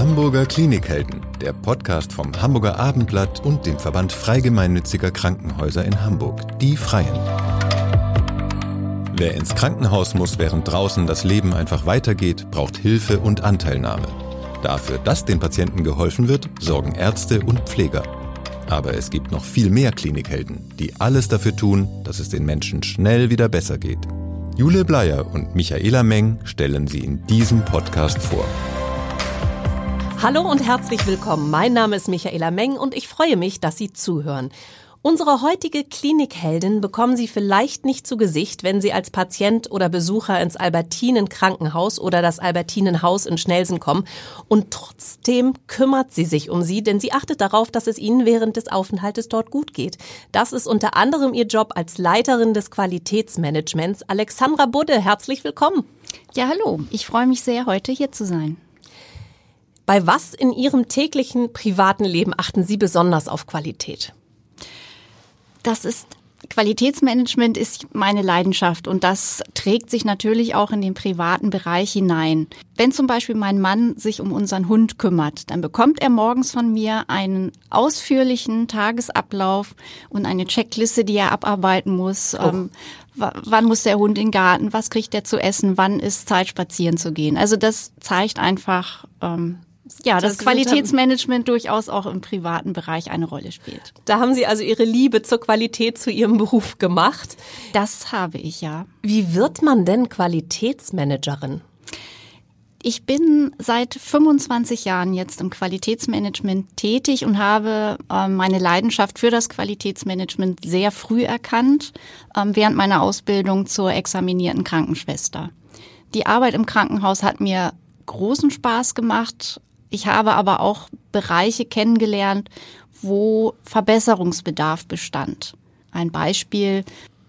Hamburger Klinikhelden, der Podcast vom Hamburger Abendblatt und dem Verband Freigemeinnütziger Krankenhäuser in Hamburg, die Freien. Wer ins Krankenhaus muss, während draußen das Leben einfach weitergeht, braucht Hilfe und Anteilnahme. Dafür, dass den Patienten geholfen wird, sorgen Ärzte und Pfleger. Aber es gibt noch viel mehr Klinikhelden, die alles dafür tun, dass es den Menschen schnell wieder besser geht. Jule Bleier und Michaela Meng stellen sie in diesem Podcast vor. Hallo und herzlich willkommen. Mein Name ist Michaela Meng und ich freue mich, dass Sie zuhören. Unsere heutige Klinikheldin bekommen Sie vielleicht nicht zu Gesicht, wenn Sie als Patient oder Besucher ins Albertinen Krankenhaus oder das Albertinenhaus in Schnelsen kommen. Und trotzdem kümmert sie sich um Sie, denn sie achtet darauf, dass es Ihnen während des Aufenthaltes dort gut geht. Das ist unter anderem ihr Job als Leiterin des Qualitätsmanagements. Alexandra Budde, herzlich willkommen. Ja, hallo. Ich freue mich sehr, heute hier zu sein. Bei was in Ihrem täglichen privaten Leben achten Sie besonders auf Qualität? Das ist Qualitätsmanagement ist meine Leidenschaft und das trägt sich natürlich auch in den privaten Bereich hinein. Wenn zum Beispiel mein Mann sich um unseren Hund kümmert, dann bekommt er morgens von mir einen ausführlichen Tagesablauf und eine Checkliste, die er abarbeiten muss. Oh. Ähm, wann muss der Hund in den Garten? Was kriegt er zu essen? Wann ist Zeit, spazieren zu gehen? Also das zeigt einfach, ähm, ja, das, das Qualitätsmanagement durchaus auch im privaten Bereich eine Rolle spielt. Da haben Sie also Ihre Liebe zur Qualität zu Ihrem Beruf gemacht. Das habe ich ja. Wie wird man denn Qualitätsmanagerin? Ich bin seit 25 Jahren jetzt im Qualitätsmanagement tätig und habe äh, meine Leidenschaft für das Qualitätsmanagement sehr früh erkannt, äh, während meiner Ausbildung zur examinierten Krankenschwester. Die Arbeit im Krankenhaus hat mir großen Spaß gemacht, ich habe aber auch Bereiche kennengelernt, wo Verbesserungsbedarf bestand. Ein Beispiel,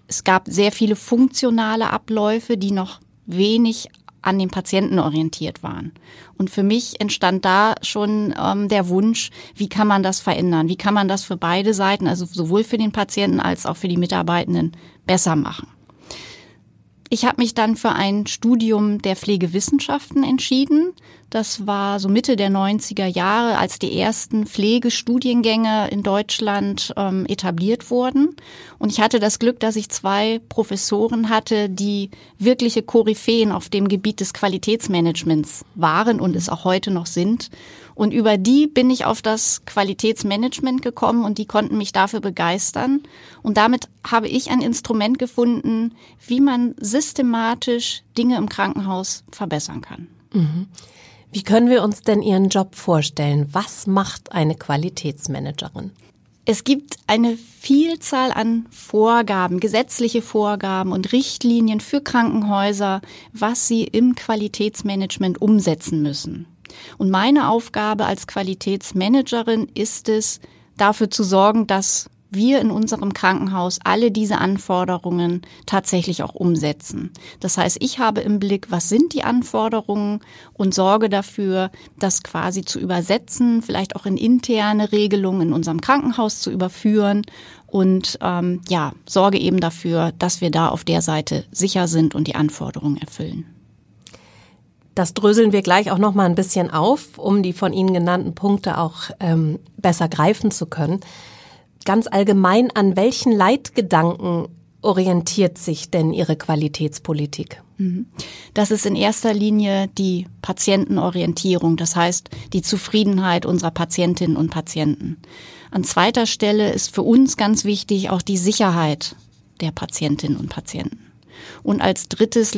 es gab sehr viele funktionale Abläufe, die noch wenig an den Patienten orientiert waren. Und für mich entstand da schon ähm, der Wunsch, wie kann man das verändern? Wie kann man das für beide Seiten, also sowohl für den Patienten als auch für die Mitarbeitenden, besser machen? Ich habe mich dann für ein Studium der Pflegewissenschaften entschieden. Das war so Mitte der 90er Jahre, als die ersten Pflegestudiengänge in Deutschland ähm, etabliert wurden. Und ich hatte das Glück, dass ich zwei Professoren hatte, die wirkliche Koryphäen auf dem Gebiet des Qualitätsmanagements waren und es auch heute noch sind. Und über die bin ich auf das Qualitätsmanagement gekommen und die konnten mich dafür begeistern. Und damit habe ich ein Instrument gefunden, wie man systematisch Dinge im Krankenhaus verbessern kann. Mhm. Wie können wir uns denn Ihren Job vorstellen? Was macht eine Qualitätsmanagerin? Es gibt eine Vielzahl an Vorgaben, gesetzliche Vorgaben und Richtlinien für Krankenhäuser, was sie im Qualitätsmanagement umsetzen müssen. Und meine Aufgabe als Qualitätsmanagerin ist es, dafür zu sorgen, dass wir in unserem Krankenhaus alle diese Anforderungen tatsächlich auch umsetzen. Das heißt, ich habe im Blick, was sind die Anforderungen und sorge dafür, das quasi zu übersetzen, vielleicht auch in interne Regelungen in unserem Krankenhaus zu überführen und ähm, ja, sorge eben dafür, dass wir da auf der Seite sicher sind und die Anforderungen erfüllen. Das dröseln wir gleich auch noch mal ein bisschen auf, um die von Ihnen genannten Punkte auch ähm, besser greifen zu können. Ganz allgemein, an welchen Leitgedanken orientiert sich denn Ihre Qualitätspolitik? Mhm. Das ist in erster Linie die Patientenorientierung, das heißt die Zufriedenheit unserer Patientinnen und Patienten. An zweiter Stelle ist für uns ganz wichtig auch die Sicherheit der Patientinnen und Patienten. Und als drittes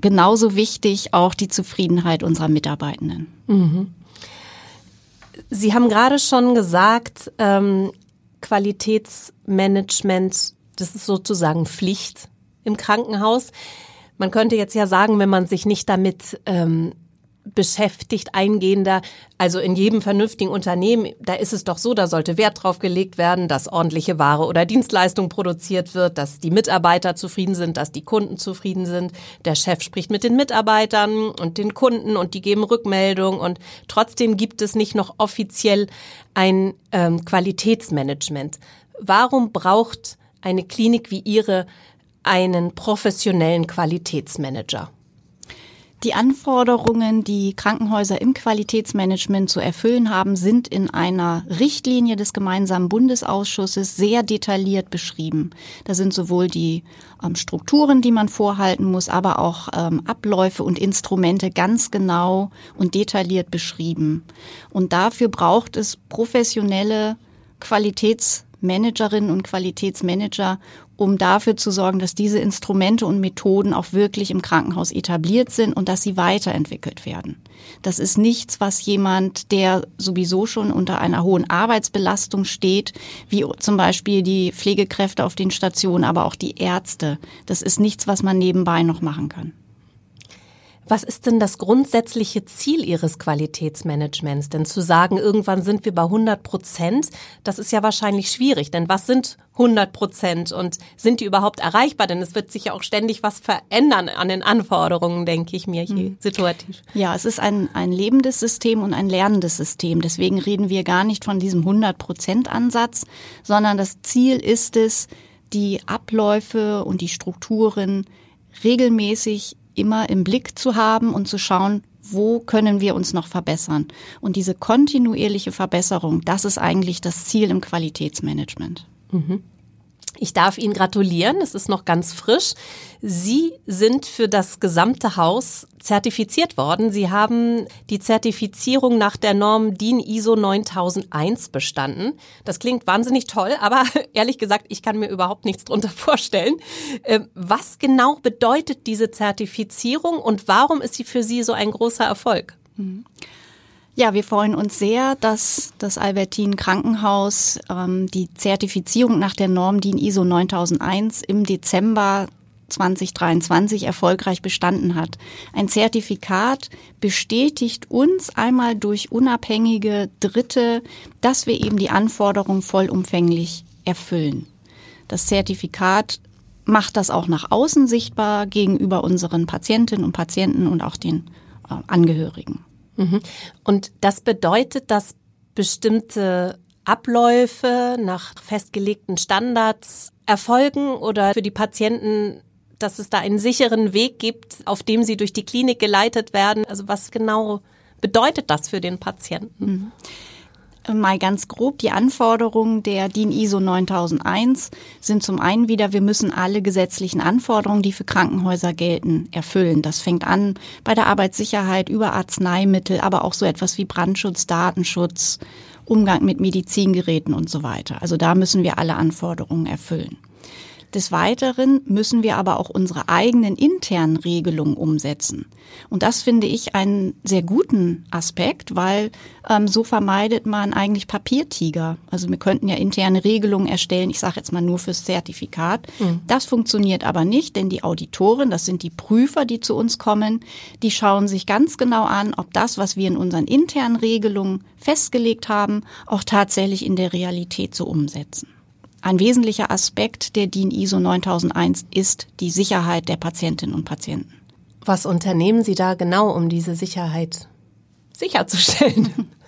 genauso wichtig auch die Zufriedenheit unserer Mitarbeitenden. Mhm. Sie haben gerade schon gesagt, ähm, Qualitätsmanagement, das ist sozusagen Pflicht im Krankenhaus. Man könnte jetzt ja sagen, wenn man sich nicht damit ähm, beschäftigt, eingehender. Also in jedem vernünftigen Unternehmen, da ist es doch so, da sollte Wert drauf gelegt werden, dass ordentliche Ware oder Dienstleistung produziert wird, dass die Mitarbeiter zufrieden sind, dass die Kunden zufrieden sind. Der Chef spricht mit den Mitarbeitern und den Kunden und die geben Rückmeldung und trotzdem gibt es nicht noch offiziell ein ähm, Qualitätsmanagement. Warum braucht eine Klinik wie Ihre einen professionellen Qualitätsmanager? Die Anforderungen, die Krankenhäuser im Qualitätsmanagement zu erfüllen haben, sind in einer Richtlinie des gemeinsamen Bundesausschusses sehr detailliert beschrieben. Da sind sowohl die ähm, Strukturen, die man vorhalten muss, aber auch ähm, Abläufe und Instrumente ganz genau und detailliert beschrieben. Und dafür braucht es professionelle Qualitätsmanagerinnen und Qualitätsmanager, um dafür zu sorgen, dass diese Instrumente und Methoden auch wirklich im Krankenhaus etabliert sind und dass sie weiterentwickelt werden. Das ist nichts, was jemand, der sowieso schon unter einer hohen Arbeitsbelastung steht, wie zum Beispiel die Pflegekräfte auf den Stationen, aber auch die Ärzte. Das ist nichts, was man nebenbei noch machen kann. Was ist denn das grundsätzliche Ziel Ihres Qualitätsmanagements? Denn zu sagen, irgendwann sind wir bei 100 Prozent, das ist ja wahrscheinlich schwierig. Denn was sind 100 Prozent und sind die überhaupt erreichbar? Denn es wird sich ja auch ständig was verändern an den Anforderungen, denke ich mir hier mhm. situativ. Ja, es ist ein, ein lebendes System und ein lernendes System. Deswegen reden wir gar nicht von diesem 100 Prozent Ansatz, sondern das Ziel ist es, die Abläufe und die Strukturen regelmäßig immer im Blick zu haben und zu schauen, wo können wir uns noch verbessern. Und diese kontinuierliche Verbesserung, das ist eigentlich das Ziel im Qualitätsmanagement. Mhm. Ich darf Ihnen gratulieren, es ist noch ganz frisch. Sie sind für das gesamte Haus zertifiziert worden. Sie haben die Zertifizierung nach der Norm DIN ISO 9001 bestanden. Das klingt wahnsinnig toll, aber ehrlich gesagt, ich kann mir überhaupt nichts drunter vorstellen. Ähm, was genau bedeutet diese Zertifizierung und warum ist sie für Sie so ein großer Erfolg? Mhm. Ja, wir freuen uns sehr, dass das Albertin Krankenhaus ähm, die Zertifizierung nach der Norm DIN ISO 9001 im Dezember 2023 erfolgreich bestanden hat. Ein Zertifikat bestätigt uns einmal durch unabhängige Dritte, dass wir eben die Anforderungen vollumfänglich erfüllen. Das Zertifikat macht das auch nach außen sichtbar gegenüber unseren Patientinnen und Patienten und auch den äh, Angehörigen. Mhm. Und das bedeutet, dass bestimmte Abläufe nach festgelegten Standards erfolgen oder für die Patienten, dass es da einen sicheren Weg gibt, auf dem sie durch die Klinik geleitet werden. Also was genau bedeutet das für den Patienten? Mhm mal ganz grob, die Anforderungen der DIN ISO 9001 sind zum einen wieder, wir müssen alle gesetzlichen Anforderungen, die für Krankenhäuser gelten, erfüllen. Das fängt an bei der Arbeitssicherheit über Arzneimittel, aber auch so etwas wie Brandschutz, Datenschutz, Umgang mit Medizingeräten und so weiter. Also da müssen wir alle Anforderungen erfüllen. Des Weiteren müssen wir aber auch unsere eigenen internen Regelungen umsetzen. Und das finde ich einen sehr guten Aspekt, weil ähm, so vermeidet man eigentlich Papiertiger. Also wir könnten ja interne Regelungen erstellen, ich sage jetzt mal nur fürs Zertifikat. Mhm. Das funktioniert aber nicht, denn die Auditoren, das sind die Prüfer, die zu uns kommen, die schauen sich ganz genau an, ob das, was wir in unseren internen Regelungen festgelegt haben, auch tatsächlich in der Realität so umsetzen. Ein wesentlicher Aspekt der DIN ISO 9001 ist die Sicherheit der Patientinnen und Patienten. Was unternehmen Sie da genau, um diese Sicherheit sicherzustellen?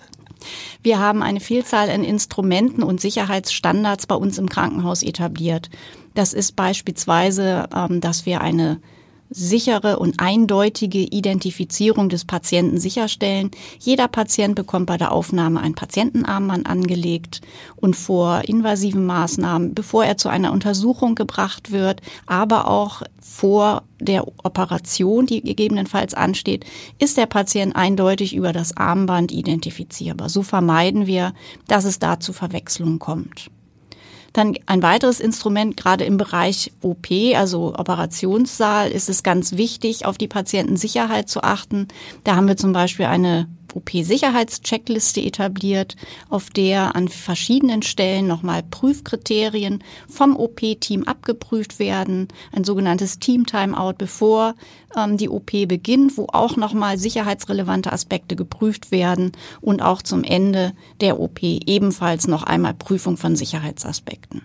Wir haben eine Vielzahl an Instrumenten und Sicherheitsstandards bei uns im Krankenhaus etabliert. Das ist beispielsweise, ähm, dass wir eine sichere und eindeutige Identifizierung des Patienten sicherstellen. Jeder Patient bekommt bei der Aufnahme ein Patientenarmband angelegt und vor invasiven Maßnahmen, bevor er zu einer Untersuchung gebracht wird, aber auch vor der Operation, die gegebenenfalls ansteht, ist der Patient eindeutig über das Armband identifizierbar. So vermeiden wir, dass es da zu Verwechslungen kommt. Dann ein weiteres Instrument, gerade im Bereich OP, also Operationssaal, ist es ganz wichtig, auf die Patientensicherheit zu achten. Da haben wir zum Beispiel eine OP-Sicherheitscheckliste etabliert, auf der an verschiedenen Stellen nochmal Prüfkriterien vom OP-Team abgeprüft werden, ein sogenanntes Team-Timeout, bevor ähm, die OP beginnt, wo auch nochmal sicherheitsrelevante Aspekte geprüft werden und auch zum Ende der OP ebenfalls noch einmal Prüfung von Sicherheitsaspekten.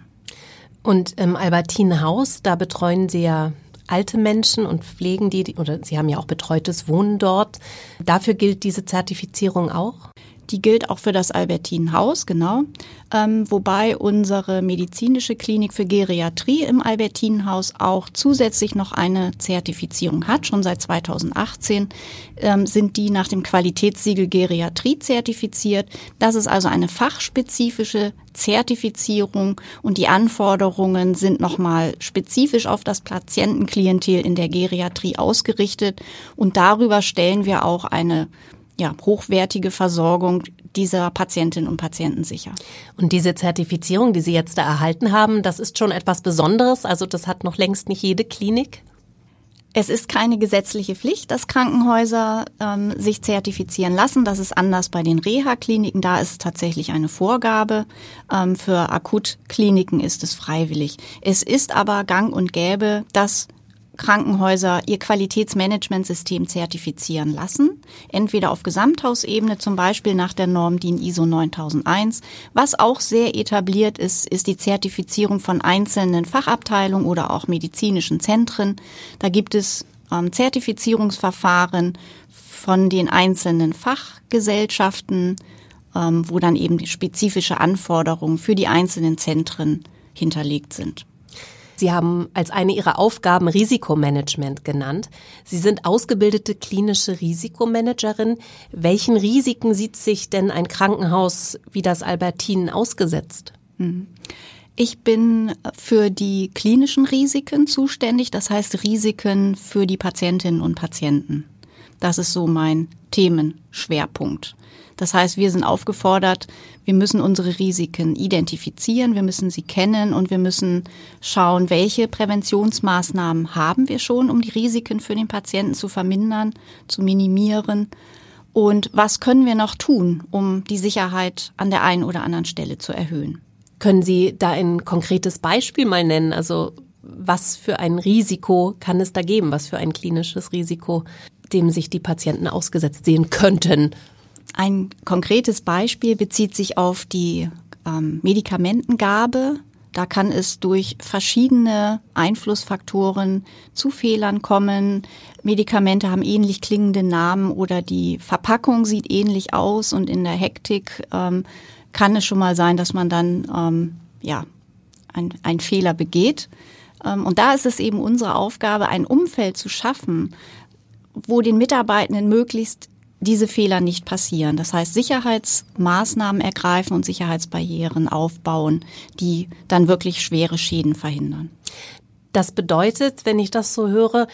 Und im Albertinenhaus, da betreuen Sie ja alte Menschen und pflegen die, oder Sie haben ja auch betreutes Wohnen dort. Dafür gilt diese Zertifizierung auch? Die gilt auch für das Albertinenhaus, genau. Ähm, wobei unsere medizinische Klinik für Geriatrie im Albertinenhaus auch zusätzlich noch eine Zertifizierung hat. Schon seit 2018 ähm, sind die nach dem Qualitätssiegel Geriatrie zertifiziert. Das ist also eine fachspezifische Zertifizierung und die Anforderungen sind nochmal spezifisch auf das Patientenklientel in der Geriatrie ausgerichtet und darüber stellen wir auch eine ja, hochwertige Versorgung dieser Patientinnen und Patienten sicher. Und diese Zertifizierung, die Sie jetzt da erhalten haben, das ist schon etwas Besonderes. Also das hat noch längst nicht jede Klinik. Es ist keine gesetzliche Pflicht, dass Krankenhäuser ähm, sich zertifizieren lassen. Das ist anders bei den Reha-Kliniken. Da ist es tatsächlich eine Vorgabe. Ähm, für Akutkliniken ist es freiwillig. Es ist aber gang und gäbe, dass Krankenhäuser ihr Qualitätsmanagementsystem zertifizieren lassen, entweder auf Gesamthausebene, zum Beispiel nach der Norm DIN ISO 9001. Was auch sehr etabliert ist, ist die Zertifizierung von einzelnen Fachabteilungen oder auch medizinischen Zentren. Da gibt es ähm, Zertifizierungsverfahren von den einzelnen Fachgesellschaften, ähm, wo dann eben spezifische Anforderungen für die einzelnen Zentren hinterlegt sind. Sie haben als eine Ihrer Aufgaben Risikomanagement genannt. Sie sind ausgebildete klinische Risikomanagerin. Welchen Risiken sieht sich denn ein Krankenhaus wie das Albertinen ausgesetzt? Mhm. Ich bin für die klinischen Risiken zuständig, das heißt Risiken für die Patientinnen und Patienten. Das ist so mein Themenschwerpunkt. Das heißt, wir sind aufgefordert, wir müssen unsere Risiken identifizieren, wir müssen sie kennen und wir müssen schauen, welche Präventionsmaßnahmen haben wir schon, um die Risiken für den Patienten zu vermindern, zu minimieren. Und was können wir noch tun, um die Sicherheit an der einen oder anderen Stelle zu erhöhen? Können Sie da ein konkretes Beispiel mal nennen? Also was für ein Risiko kann es da geben? Was für ein klinisches Risiko, dem sich die Patienten ausgesetzt sehen könnten? Ein konkretes Beispiel bezieht sich auf die ähm, Medikamentengabe. Da kann es durch verschiedene Einflussfaktoren zu Fehlern kommen. Medikamente haben ähnlich klingende Namen oder die Verpackung sieht ähnlich aus und in der Hektik ähm, kann es schon mal sein, dass man dann ähm, ja ein, Fehler begeht. Ähm, und da ist es eben unsere Aufgabe, ein Umfeld zu schaffen, wo den Mitarbeitenden möglichst diese Fehler nicht passieren. Das heißt, Sicherheitsmaßnahmen ergreifen und Sicherheitsbarrieren aufbauen, die dann wirklich schwere Schäden verhindern. Das bedeutet, wenn ich das so höre,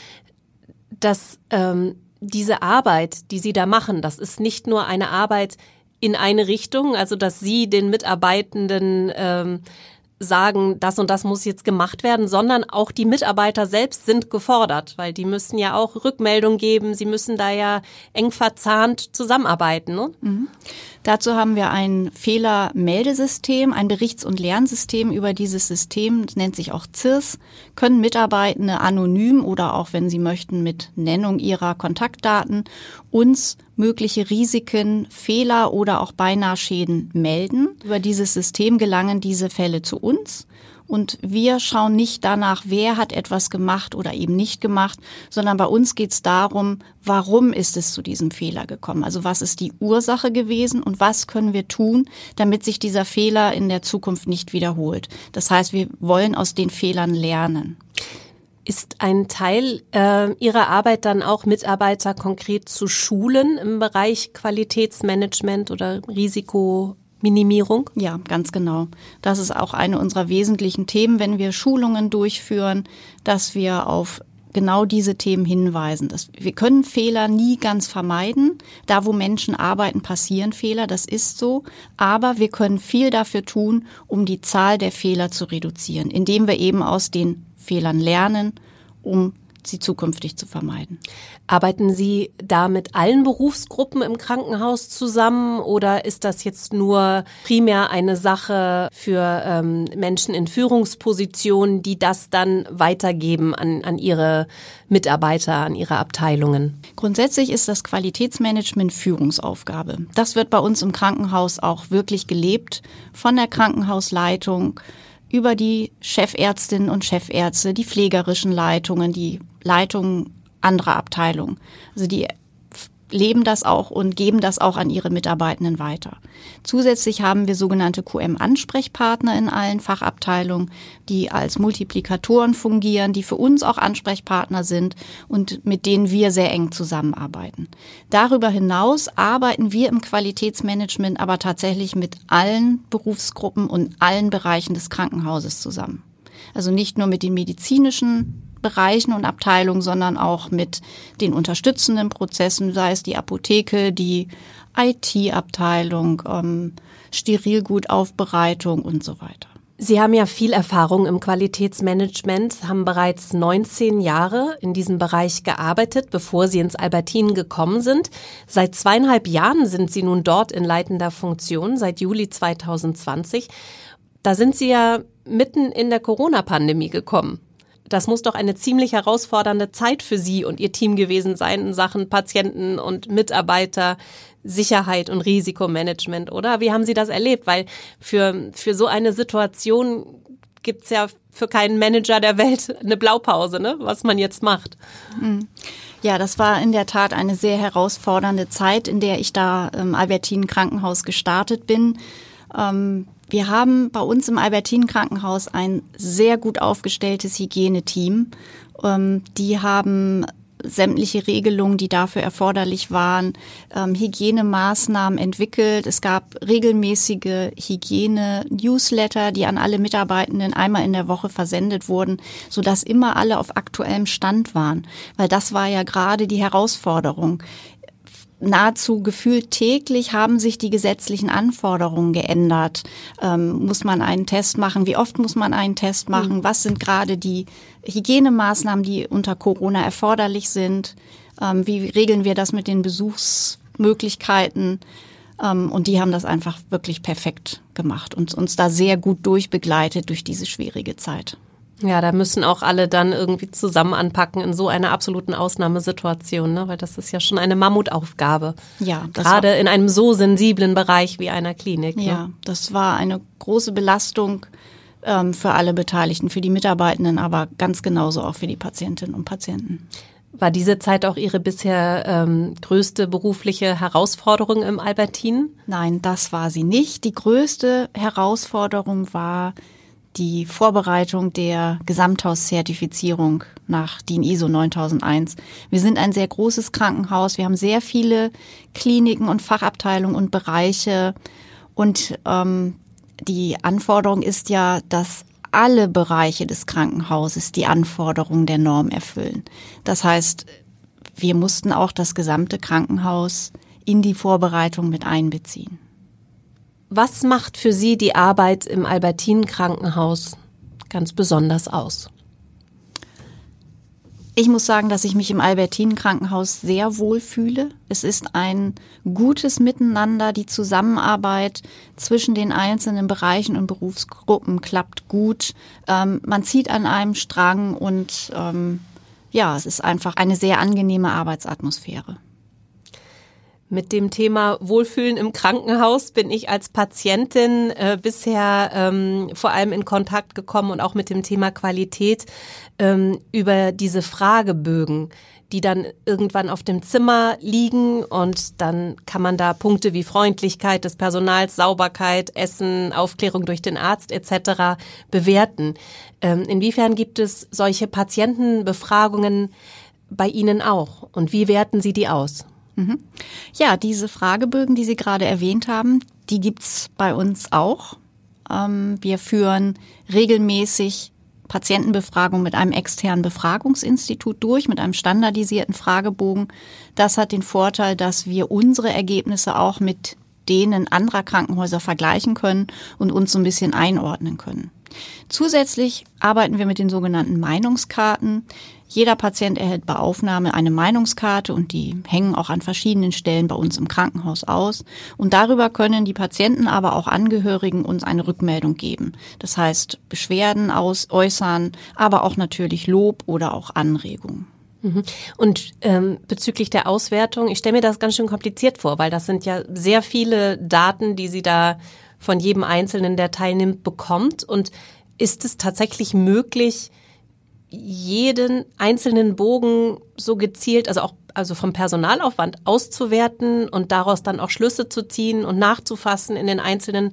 dass ähm, diese Arbeit, die Sie da machen, das ist nicht nur eine Arbeit in eine Richtung, also dass Sie den Mitarbeitenden ähm, sagen, das und das muss jetzt gemacht werden, sondern auch die Mitarbeiter selbst sind gefordert, weil die müssen ja auch Rückmeldung geben, sie müssen da ja eng verzahnt zusammenarbeiten. Ne? Mhm. Dazu haben wir ein Fehlermeldesystem, ein Berichts- und Lernsystem über dieses System, das nennt sich auch CIRS, können Mitarbeitende anonym oder auch, wenn sie möchten, mit Nennung ihrer Kontaktdaten uns mögliche Risiken, Fehler oder auch beinahe Schäden melden. Über dieses System gelangen diese Fälle zu uns und wir schauen nicht danach, wer hat etwas gemacht oder eben nicht gemacht, sondern bei uns geht es darum, warum ist es zu diesem Fehler gekommen? Also was ist die Ursache gewesen und was können wir tun, damit sich dieser Fehler in der Zukunft nicht wiederholt? Das heißt, wir wollen aus den Fehlern lernen. Ist ein Teil äh, Ihrer Arbeit dann auch Mitarbeiter konkret zu schulen im Bereich Qualitätsmanagement oder Risiko? Minimierung? Ja, ganz genau. Das ist auch eine unserer wesentlichen Themen, wenn wir Schulungen durchführen, dass wir auf genau diese Themen hinweisen. Das, wir können Fehler nie ganz vermeiden. Da, wo Menschen arbeiten, passieren Fehler, das ist so. Aber wir können viel dafür tun, um die Zahl der Fehler zu reduzieren, indem wir eben aus den Fehlern lernen, um sie zukünftig zu vermeiden. Arbeiten Sie da mit allen Berufsgruppen im Krankenhaus zusammen oder ist das jetzt nur primär eine Sache für ähm, Menschen in Führungspositionen, die das dann weitergeben an, an ihre Mitarbeiter, an ihre Abteilungen? Grundsätzlich ist das Qualitätsmanagement Führungsaufgabe. Das wird bei uns im Krankenhaus auch wirklich gelebt von der Krankenhausleitung über die Chefärztinnen und Chefärzte, die pflegerischen Leitungen, die Leitungen anderer Abteilungen. Also die leben das auch und geben das auch an ihre Mitarbeitenden weiter. Zusätzlich haben wir sogenannte QM-Ansprechpartner in allen Fachabteilungen, die als Multiplikatoren fungieren, die für uns auch Ansprechpartner sind und mit denen wir sehr eng zusammenarbeiten. Darüber hinaus arbeiten wir im Qualitätsmanagement aber tatsächlich mit allen Berufsgruppen und allen Bereichen des Krankenhauses zusammen. Also nicht nur mit den medizinischen Bereichen und Abteilungen, sondern auch mit den unterstützenden Prozessen, sei es die Apotheke, die IT-Abteilung, ähm, Sterilgutaufbereitung und so weiter. Sie haben ja viel Erfahrung im Qualitätsmanagement, haben bereits 19 Jahre in diesem Bereich gearbeitet, bevor Sie ins Albertin gekommen sind. Seit zweieinhalb Jahren sind Sie nun dort in leitender Funktion, seit Juli 2020. Da sind Sie ja mitten in der Corona-Pandemie gekommen. Das muss doch eine ziemlich herausfordernde Zeit für Sie und Ihr Team gewesen sein in Sachen Patienten und Mitarbeiter, Sicherheit und Risikomanagement, oder? Wie haben Sie das erlebt? Weil für, für so eine Situation gibt's ja für keinen Manager der Welt eine Blaupause, ne? was man jetzt macht. Hm. Ja, das war in der Tat eine sehr herausfordernde Zeit, in der ich da im Albertinen Krankenhaus gestartet bin. Ähm, wir haben bei uns im Albertinen Krankenhaus ein sehr gut aufgestelltes Hygieneteam. Ähm, die haben sämtliche Regelungen, die dafür erforderlich waren, ähm, Hygienemaßnahmen entwickelt. Es gab regelmäßige Hygiene-Newsletter, die an alle Mitarbeitenden einmal in der Woche versendet wurden, sodass immer alle auf aktuellem Stand waren. Weil das war ja gerade die Herausforderung nahezu gefühlt täglich haben sich die gesetzlichen Anforderungen geändert. Ähm, muss man einen Test machen? Wie oft muss man einen Test machen? Mhm. Was sind gerade die Hygienemaßnahmen, die unter Corona erforderlich sind? Ähm, wie regeln wir das mit den Besuchsmöglichkeiten? Ähm, und die haben das einfach wirklich perfekt gemacht und uns da sehr gut durchbegleitet durch diese schwierige Zeit. Ja, da müssen auch alle dann irgendwie zusammen anpacken in so einer absoluten Ausnahmesituation, ne? weil das ist ja schon eine Mammutaufgabe. Ja, gerade in einem so sensiblen Bereich wie einer Klinik. Ne? Ja, das war eine große Belastung ähm, für alle Beteiligten, für die Mitarbeitenden, aber ganz genauso auch für die Patientinnen und Patienten. War diese Zeit auch Ihre bisher ähm, größte berufliche Herausforderung im Albertin? Nein, das war sie nicht. Die größte Herausforderung war die Vorbereitung der Gesamthauszertifizierung nach DIN ISO 9001. Wir sind ein sehr großes Krankenhaus. Wir haben sehr viele Kliniken und Fachabteilungen und Bereiche. Und ähm, die Anforderung ist ja, dass alle Bereiche des Krankenhauses die Anforderungen der Norm erfüllen. Das heißt, wir mussten auch das gesamte Krankenhaus in die Vorbereitung mit einbeziehen. Was macht für Sie die Arbeit im Albertinen Krankenhaus ganz besonders aus? Ich muss sagen, dass ich mich im Albertinen Krankenhaus sehr wohl fühle. Es ist ein gutes Miteinander. Die Zusammenarbeit zwischen den einzelnen Bereichen und Berufsgruppen klappt gut. Ähm, man zieht an einem Strang und ähm, ja, es ist einfach eine sehr angenehme Arbeitsatmosphäre. Mit dem Thema Wohlfühlen im Krankenhaus bin ich als Patientin äh, bisher ähm, vor allem in Kontakt gekommen und auch mit dem Thema Qualität ähm, über diese Fragebögen, die dann irgendwann auf dem Zimmer liegen und dann kann man da Punkte wie Freundlichkeit des Personals, Sauberkeit, Essen, Aufklärung durch den Arzt etc. bewerten. Ähm, inwiefern gibt es solche Patientenbefragungen bei Ihnen auch und wie werten Sie die aus? Mhm. Ja, diese Fragebögen, die Sie gerade erwähnt haben, die gibt's bei uns auch. Ähm, wir führen regelmäßig Patientenbefragung mit einem externen Befragungsinstitut durch, mit einem standardisierten Fragebogen. Das hat den Vorteil, dass wir unsere Ergebnisse auch mit denen anderer Krankenhäuser vergleichen können und uns so ein bisschen einordnen können. Zusätzlich arbeiten wir mit den sogenannten Meinungskarten. Jeder Patient erhält bei Aufnahme eine Meinungskarte und die hängen auch an verschiedenen Stellen bei uns im Krankenhaus aus. Und darüber können die Patienten, aber auch Angehörigen uns eine Rückmeldung geben. Das heißt, Beschwerden aus, äußern, aber auch natürlich Lob oder auch Anregungen. Mhm. Und ähm, bezüglich der Auswertung, ich stelle mir das ganz schön kompliziert vor, weil das sind ja sehr viele Daten, die Sie da von jedem Einzelnen, der teilnimmt, bekommt. Und ist es tatsächlich möglich, jeden einzelnen Bogen so gezielt, also auch also vom Personalaufwand auszuwerten und daraus dann auch Schlüsse zu ziehen und nachzufassen in den einzelnen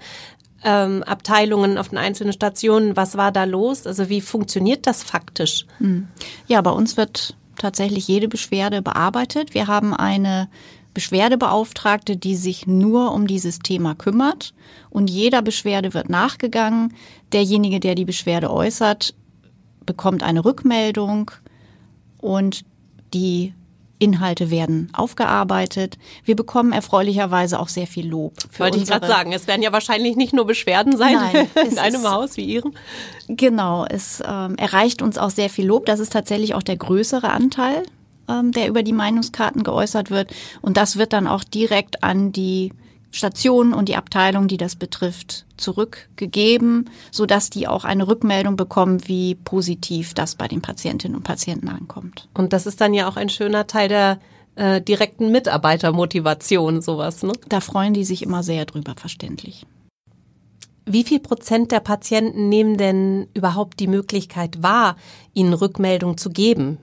ähm, Abteilungen, auf den einzelnen Stationen. Was war da los? Also wie funktioniert das faktisch? Hm. Ja, bei uns wird tatsächlich jede Beschwerde bearbeitet. Wir haben eine Beschwerdebeauftragte, die sich nur um dieses Thema kümmert. Und jeder Beschwerde wird nachgegangen. Derjenige, der die Beschwerde äußert, bekommt eine Rückmeldung und die Inhalte werden aufgearbeitet. Wir bekommen erfreulicherweise auch sehr viel Lob. Wollte ich gerade sagen, es werden ja wahrscheinlich nicht nur Beschwerden sein Nein, in einem Haus wie Ihrem. Genau, es ähm, erreicht uns auch sehr viel Lob. Das ist tatsächlich auch der größere Anteil, ähm, der über die Meinungskarten geäußert wird. Und das wird dann auch direkt an die Stationen und die Abteilung, die das betrifft, zurückgegeben, so dass die auch eine Rückmeldung bekommen, wie positiv das bei den Patientinnen und Patienten ankommt. Und das ist dann ja auch ein schöner Teil der äh, direkten Mitarbeitermotivation, sowas, ne? Da freuen die sich immer sehr drüber, verständlich. Wie viel Prozent der Patienten nehmen denn überhaupt die Möglichkeit wahr, ihnen Rückmeldung zu geben?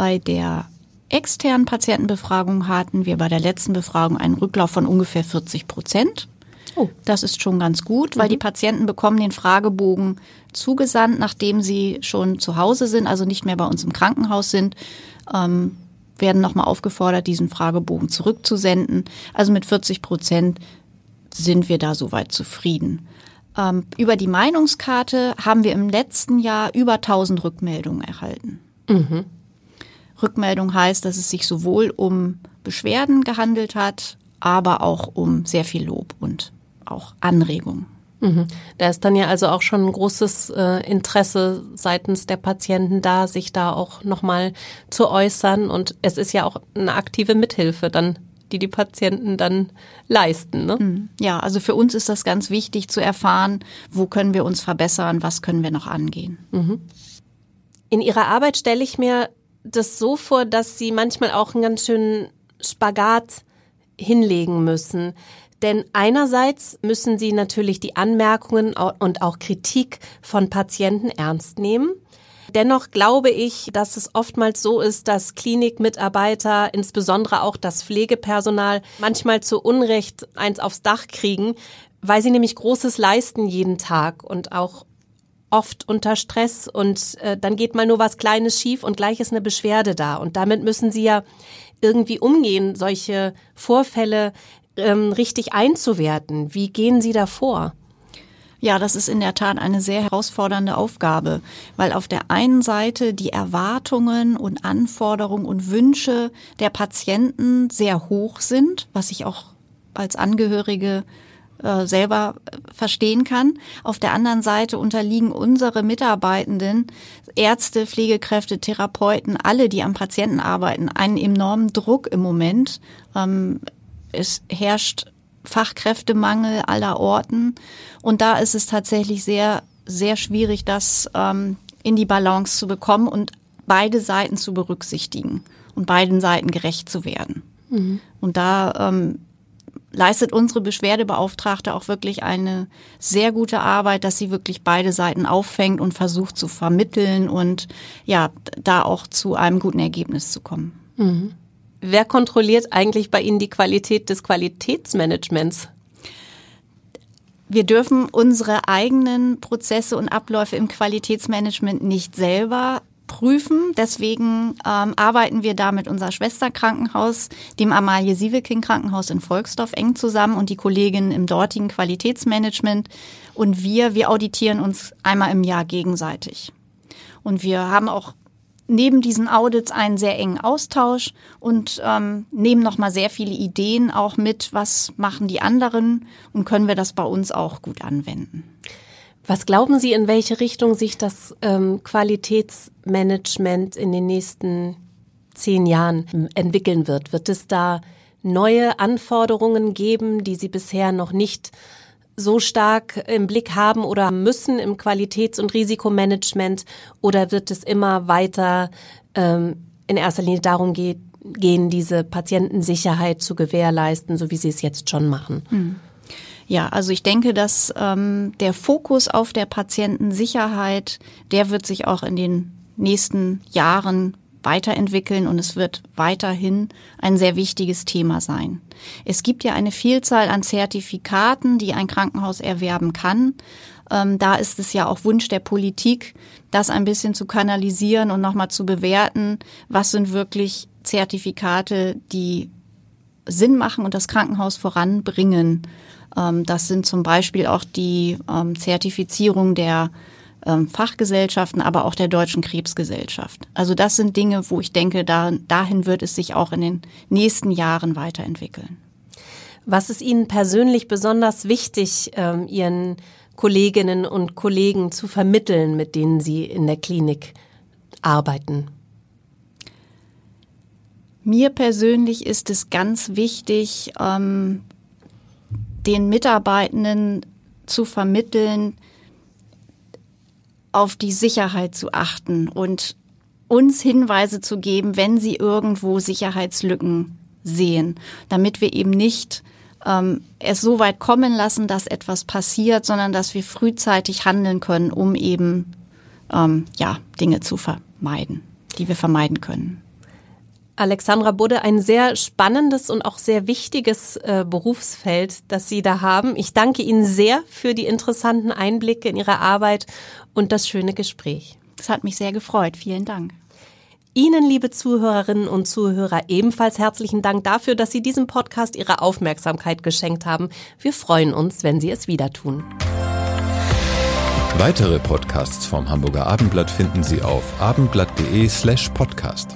Bei der externen Patientenbefragung hatten wir bei der letzten Befragung einen Rücklauf von ungefähr 40 Prozent. Oh. Das ist schon ganz gut, weil mhm. die Patienten bekommen den Fragebogen zugesandt, nachdem sie schon zu Hause sind, also nicht mehr bei uns im Krankenhaus sind, ähm, werden nochmal aufgefordert, diesen Fragebogen zurückzusenden. Also mit 40 Prozent sind wir da soweit zufrieden. Ähm, über die Meinungskarte haben wir im letzten Jahr über 1000 Rückmeldungen erhalten. Mhm. Rückmeldung heißt, dass es sich sowohl um Beschwerden gehandelt hat, aber auch um sehr viel Lob und auch Anregung. Mhm. Da ist dann ja also auch schon ein großes äh, Interesse seitens der Patienten da, sich da auch nochmal zu äußern. Und es ist ja auch eine aktive Mithilfe dann, die die Patienten dann leisten. Ne? Mhm. Ja, also für uns ist das ganz wichtig zu erfahren, wo können wir uns verbessern, was können wir noch angehen. Mhm. In Ihrer Arbeit stelle ich mir das so vor, dass Sie manchmal auch einen ganz schönen Spagat hinlegen müssen. Denn einerseits müssen Sie natürlich die Anmerkungen und auch Kritik von Patienten ernst nehmen. Dennoch glaube ich, dass es oftmals so ist, dass Klinikmitarbeiter, insbesondere auch das Pflegepersonal, manchmal zu Unrecht eins aufs Dach kriegen, weil sie nämlich Großes leisten jeden Tag und auch oft unter Stress und äh, dann geht mal nur was Kleines schief und gleich ist eine Beschwerde da. Und damit müssen sie ja irgendwie umgehen, solche Vorfälle ähm, richtig einzuwerten. Wie gehen Sie da vor? Ja, das ist in der Tat eine sehr herausfordernde Aufgabe, weil auf der einen Seite die Erwartungen und Anforderungen und Wünsche der Patienten sehr hoch sind, was ich auch als Angehörige äh, selber verstehen kann. Auf der anderen Seite unterliegen unsere Mitarbeitenden, Ärzte, Pflegekräfte, Therapeuten, alle, die am Patienten arbeiten, einen enormen Druck im Moment. Ähm, es herrscht Fachkräftemangel aller Orten. Und da ist es tatsächlich sehr, sehr schwierig, das ähm, in die Balance zu bekommen und beide Seiten zu berücksichtigen und beiden Seiten gerecht zu werden. Mhm. Und da ähm, leistet unsere Beschwerdebeauftragte auch wirklich eine sehr gute Arbeit, dass sie wirklich beide Seiten auffängt und versucht zu vermitteln und ja, da auch zu einem guten Ergebnis zu kommen. Mhm. Wer kontrolliert eigentlich bei Ihnen die Qualität des Qualitätsmanagements? Wir dürfen unsere eigenen Prozesse und Abläufe im Qualitätsmanagement nicht selber prüfen. Deswegen ähm, arbeiten wir da mit unser Schwesterkrankenhaus, dem Amalie Sieveking Krankenhaus in Volksdorf, eng zusammen und die Kolleginnen im dortigen Qualitätsmanagement. Und wir, wir auditieren uns einmal im Jahr gegenseitig. Und wir haben auch neben diesen Audits einen sehr engen Austausch und ähm, nehmen nochmal sehr viele Ideen auch mit, was machen die anderen und können wir das bei uns auch gut anwenden. Was glauben Sie, in welche Richtung sich das ähm, Qualitätsmanagement in den nächsten zehn Jahren ähm, entwickeln wird? Wird es da neue Anforderungen geben, die Sie bisher noch nicht so stark im Blick haben oder müssen im Qualitäts- und Risikomanagement? Oder wird es immer weiter ähm, in erster Linie darum geht, gehen, diese Patientensicherheit zu gewährleisten, so wie Sie es jetzt schon machen? Hm. Ja, also ich denke, dass ähm, der Fokus auf der Patientensicherheit, der wird sich auch in den nächsten Jahren weiterentwickeln und es wird weiterhin ein sehr wichtiges Thema sein. Es gibt ja eine Vielzahl an Zertifikaten, die ein Krankenhaus erwerben kann. Ähm, da ist es ja auch Wunsch der Politik, das ein bisschen zu kanalisieren und nochmal zu bewerten, was sind wirklich Zertifikate, die Sinn machen und das Krankenhaus voranbringen. Ähm, das sind zum Beispiel auch die ähm, Zertifizierung der ähm, Fachgesellschaften, aber auch der Deutschen Krebsgesellschaft. Also das sind Dinge, wo ich denke, da, dahin wird es sich auch in den nächsten Jahren weiterentwickeln. Was ist Ihnen persönlich besonders wichtig, Ihren Kolleginnen und Kollegen zu vermitteln, mit denen Sie in der Klinik arbeiten? Mir persönlich ist es ganz wichtig, ähm, den Mitarbeitenden zu vermitteln, auf die Sicherheit zu achten und uns Hinweise zu geben, wenn sie irgendwo Sicherheitslücken sehen, damit wir eben nicht ähm, es so weit kommen lassen, dass etwas passiert, sondern dass wir frühzeitig handeln können, um eben ähm, ja Dinge zu vermeiden, die wir vermeiden können. Alexandra Budde, ein sehr spannendes und auch sehr wichtiges äh, Berufsfeld, das Sie da haben. Ich danke Ihnen sehr für die interessanten Einblicke in Ihre Arbeit und das schöne Gespräch. Es hat mich sehr gefreut. Vielen Dank. Ihnen, liebe Zuhörerinnen und Zuhörer, ebenfalls herzlichen Dank dafür, dass Sie diesem Podcast Ihre Aufmerksamkeit geschenkt haben. Wir freuen uns, wenn Sie es wieder tun. Weitere Podcasts vom Hamburger Abendblatt finden Sie auf abendblatt.de slash podcast.